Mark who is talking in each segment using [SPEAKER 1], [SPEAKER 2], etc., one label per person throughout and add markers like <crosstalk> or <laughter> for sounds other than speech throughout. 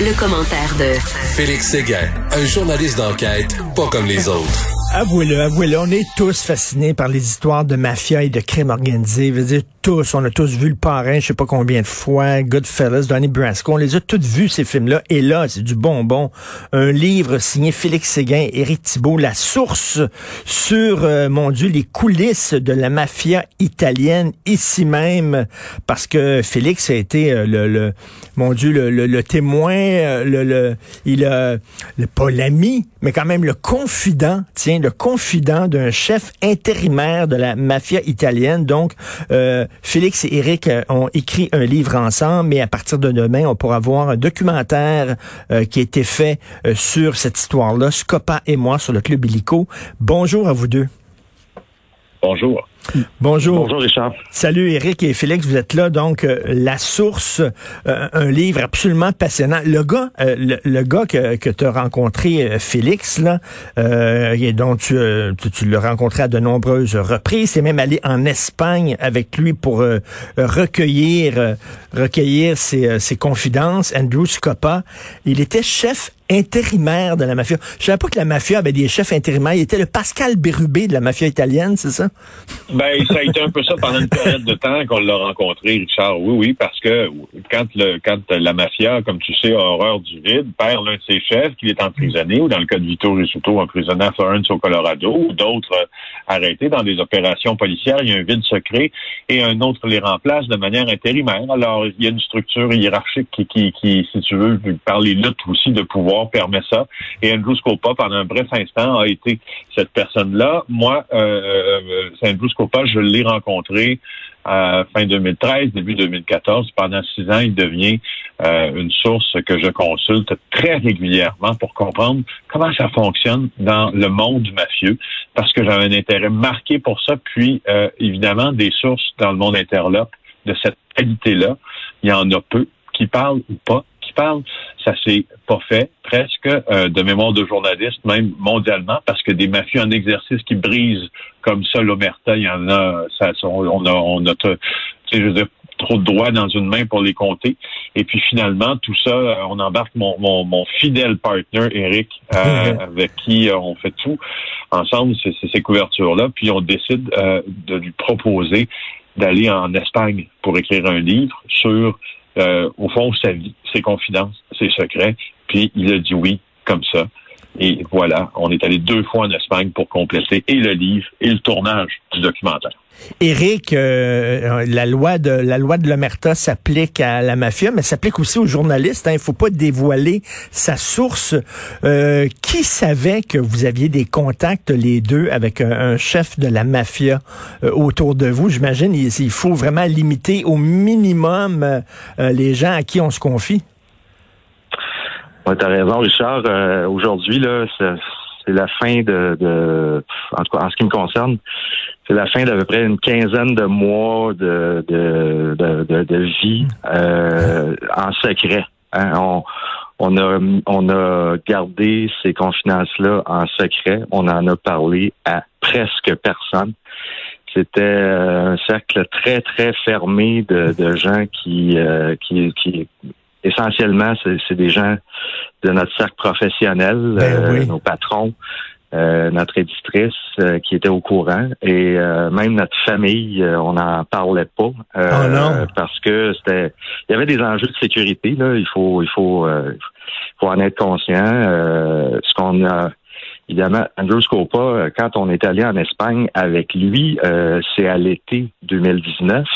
[SPEAKER 1] Le, commentaire de
[SPEAKER 2] Félix Séguin, un journaliste d'enquête pas comme les autres.
[SPEAKER 3] Avouez-le, avouez-le, on est tous fascinés par les histoires de mafia et de crimes organisés. Dire, tous, on a tous vu Le Parrain, je sais pas combien de fois, Goodfellas, Donnie Brasco, on les a tous vus, ces films-là. Et là, c'est du bonbon. Un livre signé Félix Séguin, Éric Thibault, La source sur, euh, mon Dieu, les coulisses de la mafia italienne, ici même, parce que Félix a été euh, le, le, mon Dieu, le, le, témoin, euh, le, le, il a, le, pas l'ami, mais quand même le confident, tiens, le confident d'un chef intérimaire de la mafia italienne. Donc, euh, Félix et Eric euh, ont écrit un livre ensemble, mais à partir de demain, on pourra voir un documentaire euh, qui a été fait euh, sur cette histoire-là, Scopa et moi, sur le Club Illico. Bonjour à vous deux.
[SPEAKER 4] Bonjour.
[SPEAKER 3] Bonjour.
[SPEAKER 4] Bonjour, Richard.
[SPEAKER 3] Salut Eric et Félix, vous êtes là. Donc, euh, La Source, euh, un livre absolument passionnant. Le gars, euh, le, le, gars que, que tu as rencontré, Félix, là, et dont tu, tu, tu l'as rencontré à de nombreuses reprises, c'est même allé en Espagne avec lui pour recueillir, recueillir ses, ses confidences. Andrew Scopa, il était chef intérimaire de la mafia. Je savais pas que la mafia avait des chefs intérimaires. Il était le Pascal Bérubé de la mafia italienne, c'est ça?
[SPEAKER 4] Ben, ça a été un peu ça pendant une période de temps qu'on l'a rencontré, Richard. Oui, oui, parce que quand le quand la mafia, comme tu sais, a horreur du vide, perd l'un de ses chefs, qu'il est emprisonné, ou dans le cas de Vito Risuto, emprisonné à Florence au Colorado, ou d'autres arrêtés dans des opérations policières, il y a un vide secret, et un autre les remplace de manière intérimaire. Alors, il y a une structure hiérarchique qui, qui, qui si tu veux, par les luttes aussi de pouvoir, permet ça. Et Andrew Scopa, pendant un bref instant, a été cette personne-là. Moi, euh, euh, c'est Andrew Scopa, je l'ai rencontré à fin 2013, début 2014. Pendant six ans, il devient euh, une source que je consulte très régulièrement pour comprendre comment ça fonctionne dans le monde mafieux, parce que j'avais un intérêt marqué pour ça. Puis, euh, évidemment, des sources dans le monde interlope de cette qualité-là, il y en a peu qui parlent ou pas qui parlent. Ça s'est pas fait presque euh, de mémoire de journaliste, même mondialement, parce que des mafieux en exercice qui brisent comme ça l'omerta, il y en a, ça, on a, on a, tu sais, je veux dire, trop de droits dans une main pour les compter. Et puis finalement, tout ça, euh, on embarque mon, mon, mon fidèle partner, Eric, euh, avec qui on fait tout ensemble, ces couvertures-là. Puis on décide euh, de lui proposer d'aller en Espagne pour écrire un livre sur euh, au fond, sa vie, ses confidences, ses secrets. Puis il a dit oui, comme ça. Et voilà, on est allé deux fois en Espagne pour compléter et le livre et le tournage du documentaire.
[SPEAKER 3] Éric, euh, la loi de la loi de l'omerta s'applique à la mafia, mais s'applique aussi aux journalistes. Hein. Il faut pas dévoiler sa source. Euh, qui savait que vous aviez des contacts les deux avec un, chef de la mafia euh, autour de vous? J'imagine il, faut vraiment limiter au minimum euh, les gens à qui on se confie.
[SPEAKER 5] Ouais, T'as raison, Richard. Euh, Aujourd'hui, là, c'est la fin de, en tout cas, en ce qui me concerne, c'est la fin d'à peu près une quinzaine de mois de, de, de, vie euh, en secret. Hein. On, on a, on a gardé ces confidences-là en secret. On en a parlé à presque personne. C'était un cercle très, très fermé de, de gens qui, euh, qui essentiellement, c'est des gens de notre cercle professionnel,
[SPEAKER 3] ben
[SPEAKER 5] euh,
[SPEAKER 3] oui.
[SPEAKER 5] nos patrons, euh, notre éditrice euh, qui était au courant et euh, même notre famille, euh, on n'en parlait pas
[SPEAKER 3] Oh non.
[SPEAKER 5] parce que c'était, il y avait des enjeux de sécurité là. Il faut, il faut, faut en être conscient. ce qu'on a Évidemment, Andrew Scopa, quand on est allé en Espagne avec lui, c'est à l'été 2019.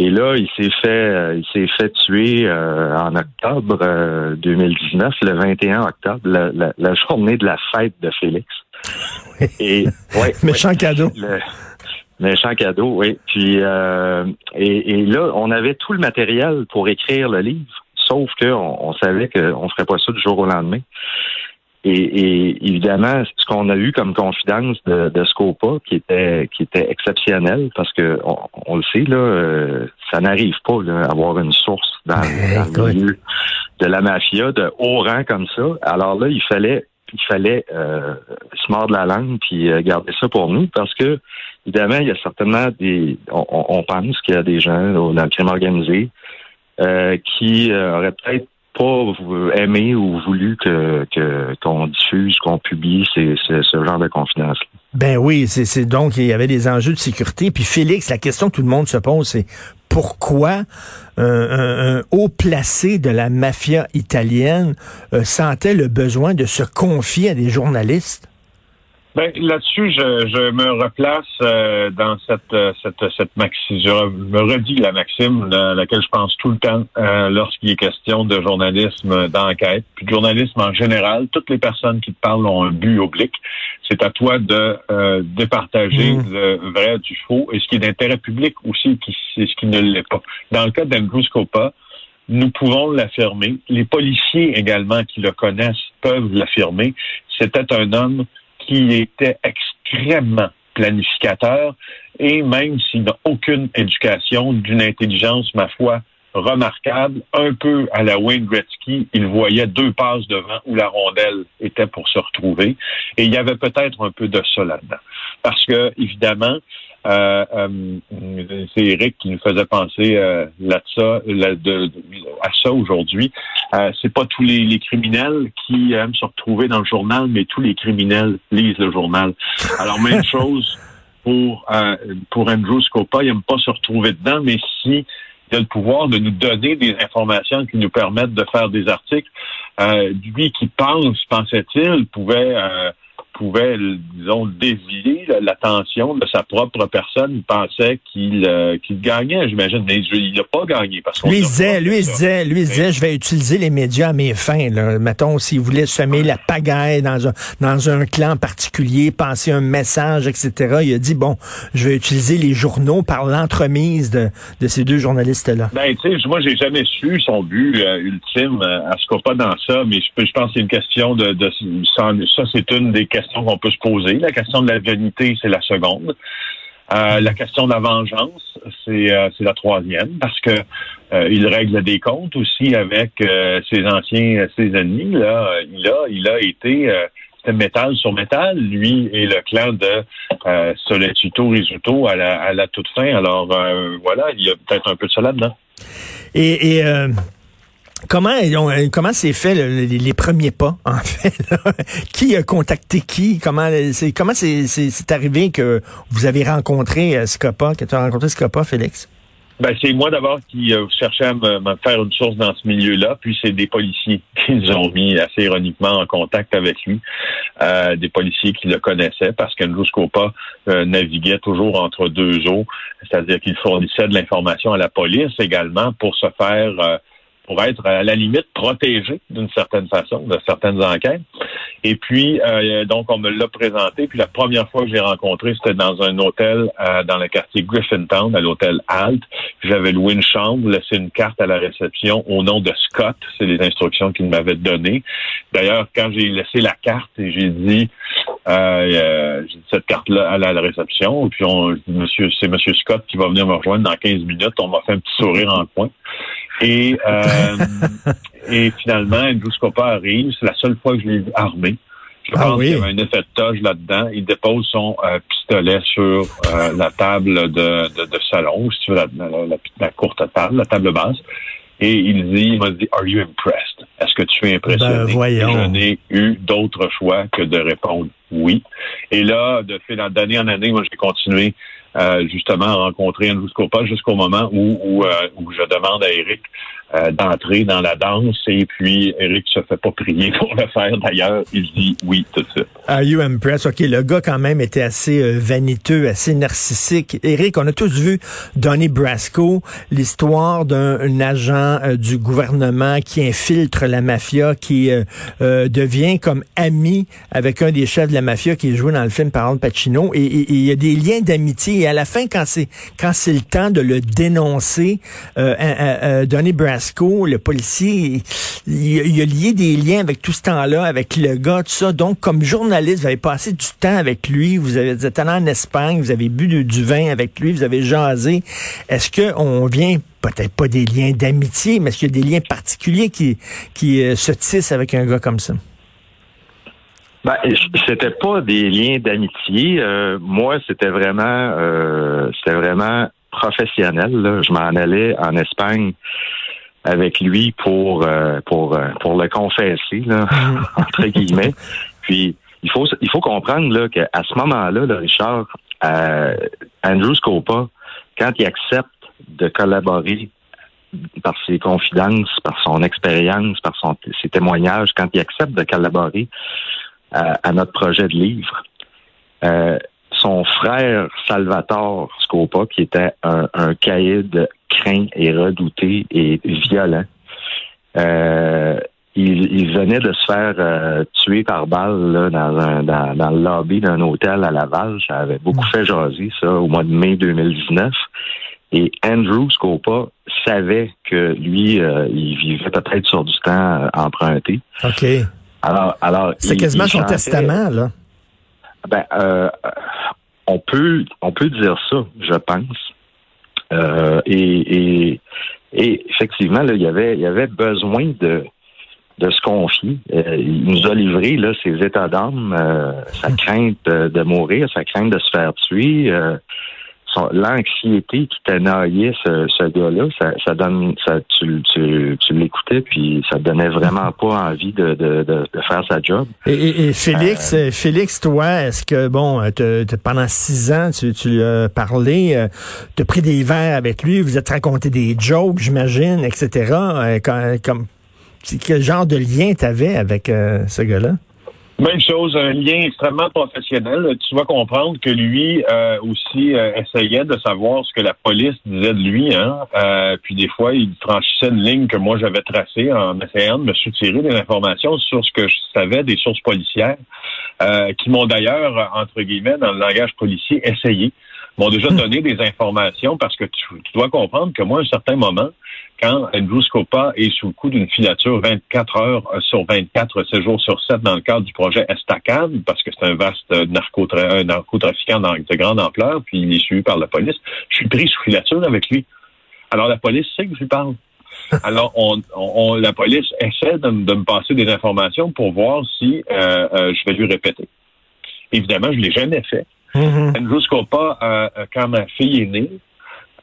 [SPEAKER 5] Et là, il s'est fait, il s'est fait tuer euh, en octobre euh, 2019, le 21 octobre, la, la, la, journée de la fête de Félix.
[SPEAKER 3] Et ouais, <laughs>
[SPEAKER 5] ouais,
[SPEAKER 3] méchant cadeau.
[SPEAKER 5] Le, Méchant cadeau, oui. Puis euh, et, et là, on avait tout le matériel pour écrire le livre, sauf qu'on on savait qu'on ferait pas ça du jour au lendemain. Et, et évidemment, ce qu'on a eu comme confidence de, de Scopa, qui était qui était exceptionnel, parce que on, on le sait là, euh, ça n'arrive pas là, avoir une source dans, dans le milieu de la mafia de haut rang comme ça. Alors là, il fallait il fallait euh, se mordre la langue puis euh, garder ça pour nous parce que évidemment il y a certainement des on, on pense qu'il y a des gens là, dans le crime organisé euh, qui euh, auraient peut-être pas aimé ou voulu qu'on diffuse, qu'on publie ce, genre de confidences.
[SPEAKER 3] Ben oui, c'est donc il y avait des enjeux de sécurité. Puis Félix, la question que tout le monde se pose, c'est pourquoi un haut placé de la mafia italienne euh, sentait le besoin de se confier à des journalistes?
[SPEAKER 4] Ben, là-dessus, je, je me replace euh, dans cette euh, cette cette maxime. Je me redis la maxime à laquelle je pense tout le temps euh, lorsqu'il est question de journalisme d'enquête, puis de journalisme en général. Toutes les personnes qui te parlent ont un but oblique. C'est à toi de euh, départager
[SPEAKER 3] Mm.
[SPEAKER 4] le vrai du faux et ce qui est d'intérêt public aussi, qui c'est ce qui ne l'est pas. Dans le cas d'Andrew Scopa, nous pouvons l'affirmer. Les policiers également qui le connaissent peuvent l'affirmer. C'était un homme qui était extrêmement planificateur et même s'il n'a aucune éducation, d'une intelligence, ma foi, remarquable, un peu à la Wayne Gretzky, il voyait deux passes devant où la rondelle était pour se retrouver. Et il y avait peut-être un peu de ça là-dedans. Parce que, évidemment, euh, euh, c'est Eric qui nous faisait penser euh, là ça, là, de- de- à ça aujourd'hui. Euh, c'est pas tous les, les criminels qui aiment se retrouver dans le journal, mais tous les criminels lisent le journal. Alors même <laughs> chose pour euh, pour Andrew Scopa, il n'aime pas se retrouver dedans, mais si il a le pouvoir de nous donner des informations qui nous permettent de faire des articles, euh, lui qui pense, pensait-il, pouvait euh, pouvait, disons, dévier l'attention de sa propre personne. Il pensait qu'il euh, qu'il gagnait, j'imagine, mais il n'a pas gagné. Parce qu'on
[SPEAKER 3] Lui, disait, lui, disait, lui, il disait, je vais utiliser les médias à mes fins. Là. Mettons, s'il voulait semer la pagaille dans un, dans un clan particulier, passer un message, etc., il a dit, bon, je vais utiliser les journaux par l'entremise de, de ces deux journalistes-là.
[SPEAKER 4] Ben, tu sais, moi, j'ai jamais su son but euh, ultime euh, à ce pas dans ça, mais je, pense que c'est une question de, de ça, ça, c'est une des questions qu'on peut se poser. La question de la vanité, c'est la seconde. Euh, la question de la vengeance, c'est euh, la troisième, parce que euh, il règle des comptes aussi avec euh, ses anciens, ses ennemis. Là, il a, il a été euh, c'était métal sur métal, lui et le clan de euh, Soletuto Risuto à la, à la toute fin. Alors euh, voilà, il y a peut-être un peu de ça là-dedans.
[SPEAKER 3] Et, et euh, comment ont- euh, comment s'est fait le- les, premiers pas <laughs> en fait là? Qui a contacté qui? Comment c'est comment c'est arrivé que vous avez rencontré euh, Scopa, que tu as rencontré Scopa, Félix?
[SPEAKER 4] Ben, c'est moi d'abord qui euh, cherchais à me, faire une source dans ce milieu-là, puis c'est des policiers <laughs> qui nous ont mis assez ironiquement en contact avec lui, euh, des policiers qui le connaissaient parce qu'Andrew Scopa euh, naviguait toujours entre deux eaux, c'est-à-dire qu'il fournissait de l'information à la police également pour se faire euh, pour être à la limite protégé d'une certaine façon de certaines enquêtes. Et puis, euh, donc, on me l'a présenté. Puis la première fois que je l'ai rencontré, c'était dans un hôtel euh, dans le quartier Griffintown, à l'hôtel Alt. J'avais loué une chambre, laissé une carte à la réception au nom de Scott. C'est les instructions qu'il m'avait données. D'ailleurs, quand j'ai laissé la carte et j'ai dit, euh, euh, j'ai dit cette carte-là à la, réception, et puis on, Monsieur, c'est Monsieur Scott qui va venir me rejoindre dans 15 minutes. On m'a fait un petit sourire en coin. Et, euh, et finalement, Andrew Scopa arrive. C'est la seule fois que je l'ai vu armé. Je
[SPEAKER 3] Ah
[SPEAKER 4] pense
[SPEAKER 3] oui.
[SPEAKER 4] qu'il y avait un effet de toge là-dedans. Il dépose son euh, pistolet sur euh, la table de, de, de salon, si tu veux, la, la- la- la courte table, la table basse. Et il dit, il m'a dit, Are you impressed? Est-ce que tu es impressionné?
[SPEAKER 3] Ben, voyons.
[SPEAKER 4] Et Je n'ai eu d'autre choix que de répondre oui. Et là, de fil en- d'année en année, moi, j'ai continué euh, justement rencontrer Andrew Scopa jusqu'au moment où, où, euh, où je demande à Eric euh, d'entrer dans la danse. Et puis, Eric se fait pas prier <laughs> pour le faire d'ailleurs. Il dit oui tout de suite.
[SPEAKER 3] Are you impressed? OK, le gars quand même était assez euh, vaniteux, assez narcissique. Eric, on a tous vu Donnie Brasco, l'histoire d'un agent euh, du gouvernement qui infiltre la mafia, qui devient comme ami avec un des chefs de la mafia qui est joué dans le film par Al Pacino. Et il y a des liens d'amitié. Et à la fin, quand c'est quand c'est le temps de le dénoncer, Donnie Brasco le policier, il, a lié des liens avec tout ce temps-là, avec le gars, tout ça. Donc, comme journaliste, vous avez passé du temps avec lui, vous, avez, vous êtes allé en Espagne, vous avez bu du, vin avec lui, vous avez jasé. Est-ce qu'on vient peut-être pas des liens d'amitié, mais est-ce qu'il y a des liens particuliers qui, qui euh, se tissent avec un gars comme ça?
[SPEAKER 5] Ben, c'était pas des liens d'amitié. Euh, moi, c'était vraiment, euh, c'était vraiment professionnel. Je m'en allais en Espagne avec lui pour euh, pour euh, pour le confesser là, <laughs> mm. <laughs> entre guillemets. Puis il faut il faut comprendre là qu'à ce moment-là, là, Richard, euh, Andrew Scopa, quand il accepte de collaborer par ses confidences, par son expérience, par son, ses témoignages, quand il accepte de collaborer à, notre projet de livre, euh, son frère Salvatore Scopa, qui était un, un caïd craint et redouté et violent, euh, il, venait de se faire euh, tuer par balle dans, un, dans, le lobby d'un hôtel à Laval. Ça avait beaucoup fait jaser, ça, au mois de mai 2019. Et Andrew Scopa savait que lui, euh, il vivait peut-être sur du temps emprunté.
[SPEAKER 3] OK.
[SPEAKER 5] Alors, alors
[SPEAKER 3] c'est quasiment son testament, là.
[SPEAKER 5] Ben, euh, on peut, on peut dire ça, je pense. Euh, et, et, effectivement, là, il y avait, il y avait besoin de, de se confier. Euh, il nous a livré là, ses états d'âme, euh, sa crainte de, mourir, sa crainte de se faire tuer, l'anxiété qui tenaillait ce, ce gars-là, ça, ça donne, ça, tu, tu, tu l'écoutais, puis ça donnait vraiment pas envie de, de, de, faire sa job.
[SPEAKER 3] Et, et, Félix, euh, Félix, toi, est-ce que bon, pendant six ans, tu, tu lui as parlé, euh, tu as pris des verres avec lui, vous êtes raconté des jokes, j'imagine, etc. Euh, comme, quel genre de lien tu avais avec ce gars-là?
[SPEAKER 4] Même chose, un lien extrêmement professionnel. Tu vas comprendre que lui euh, aussi euh, essayait de savoir ce que la police disait de lui. Hein? Euh, puis des fois, il franchissait une ligne que moi j'avais tracée en essayant de me soutirer des informations sur ce que je savais des sources policières, qui m'ont d'ailleurs, entre guillemets, dans le langage policier, essayé m'ont déjà donné des informations parce que tu, dois comprendre que moi, à un certain moment, quand Andrew Scopa est sous le coup d'une filature 24 heures sur 24, 7 jours sur 7 dans le cadre du projet Estacade, parce que c'est un vaste narcotrafiquant de grande ampleur, puis il est suivi par la police, je suis pris sous filature avec lui. Alors la police sait que je lui parle. <laughs> Alors, on, la police essaie de, me passer des informations pour voir si euh, euh, je vais lui répéter. Évidemment, je l'ai jamais fait. Mm-hmm. Quand ma fille est née,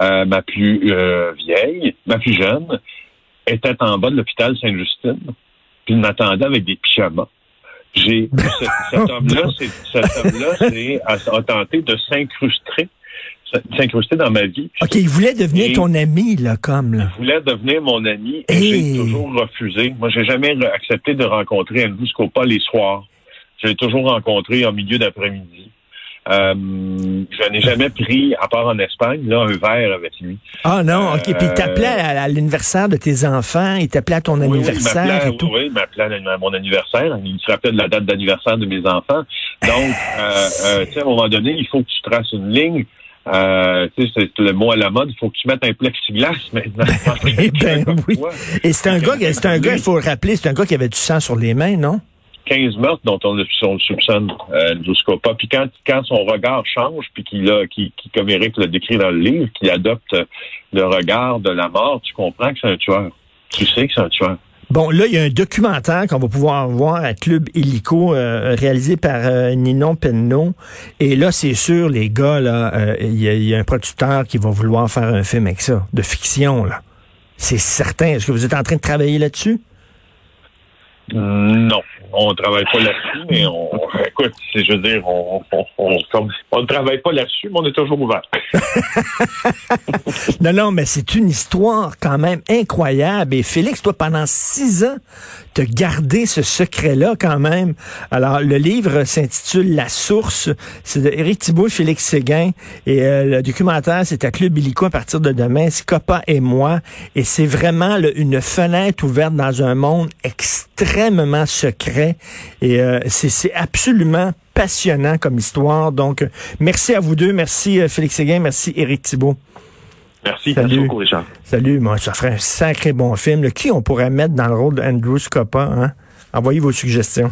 [SPEAKER 4] euh, ma plus euh, vieille, ma plus jeune, était en bas de l'hôpital Sainte-Justine, puis il m'attendait avec des pyjamas. J'ai <laughs> cet, homme-là, cet homme-là, a, tenté de s'incruster s'incruster dans ma vie.
[SPEAKER 3] OK, il voulait devenir ton ami, là, comme, là.
[SPEAKER 4] Il voulait devenir mon ami et j'ai toujours refusé. Moi, j'ai jamais accepté de rencontrer Andrew Scopa les soirs. J'ai toujours rencontré en milieu d'après-midi. Euh, je n'ai jamais pris, à part en Espagne, là, un verre avec lui.
[SPEAKER 3] Ah non, OK. Puis il t'appelait à, l'anniversaire de tes enfants, il t'appelait à ton anniversaire
[SPEAKER 4] et tout. Oui, il m'appelait à mon anniversaire. Il se rappelait de la date d'anniversaire de mes enfants. Donc, <laughs> euh, euh, tu sais, à un moment donné, il faut que tu traces une ligne. Euh, tu sais, c'est le mot à la mode, il faut que tu mettes un plexiglas maintenant. <laughs>
[SPEAKER 3] Ben, <laughs> oui. Et c'est un gars, c'est un gars, il faut le rappeler, c'est un gars qui avait du sang sur les mains, non?
[SPEAKER 4] 15 meurtres dont on, le soupçonne euh, Puis quand, quand son regard change, puis qu'il a, qui, qui, comme Eric l'a décrit dans le livre, qu'il adopte le regard de la mort, tu comprends que c'est un tueur. Tu sais que c'est un tueur.
[SPEAKER 3] Bon, là, il y a un documentaire qu'on va pouvoir voir à Club Illico, euh, réalisé par euh, Ninon Penneau. Et là, c'est sûr, les gars, là, euh, il y, y, a un producteur qui va vouloir faire un film avec ça, de fiction, là. C'est certain. Est-ce que vous êtes en train de travailler là-dessus?
[SPEAKER 4] Non, on travaille pas là-dessus, mais on, écoute, je veux dire, on, on, on, comme- on ne travaille pas là-dessus, mais on est toujours ouvert. <laughs>
[SPEAKER 3] Non, non, mais c'est une histoire quand même incroyable. Et Félix, toi, pendant six ans, t'as gardé ce secret-là quand même. Alors, le livre s'intitule La Source. C'est de Éric Thibault et Félix Séguin. Et euh, le documentaire, c'est à Club Illico à partir de demain. C'est Copa et moi. Et c'est vraiment là, une fenêtre ouverte dans un monde extrêmement secret. Et euh, c'est c'est absolument passionnant comme histoire. Donc, merci à vous deux. Merci euh, Félix Séguin. Merci Éric Thibault.
[SPEAKER 4] Merci.
[SPEAKER 3] Salut.
[SPEAKER 5] Merci beaucoup, Richard.
[SPEAKER 3] Salut, moi, ça ferait un sacré bon film. là. Qui on pourrait mettre dans le rôle d'Andrew Scoppa? Hein? Envoyez vos suggestions.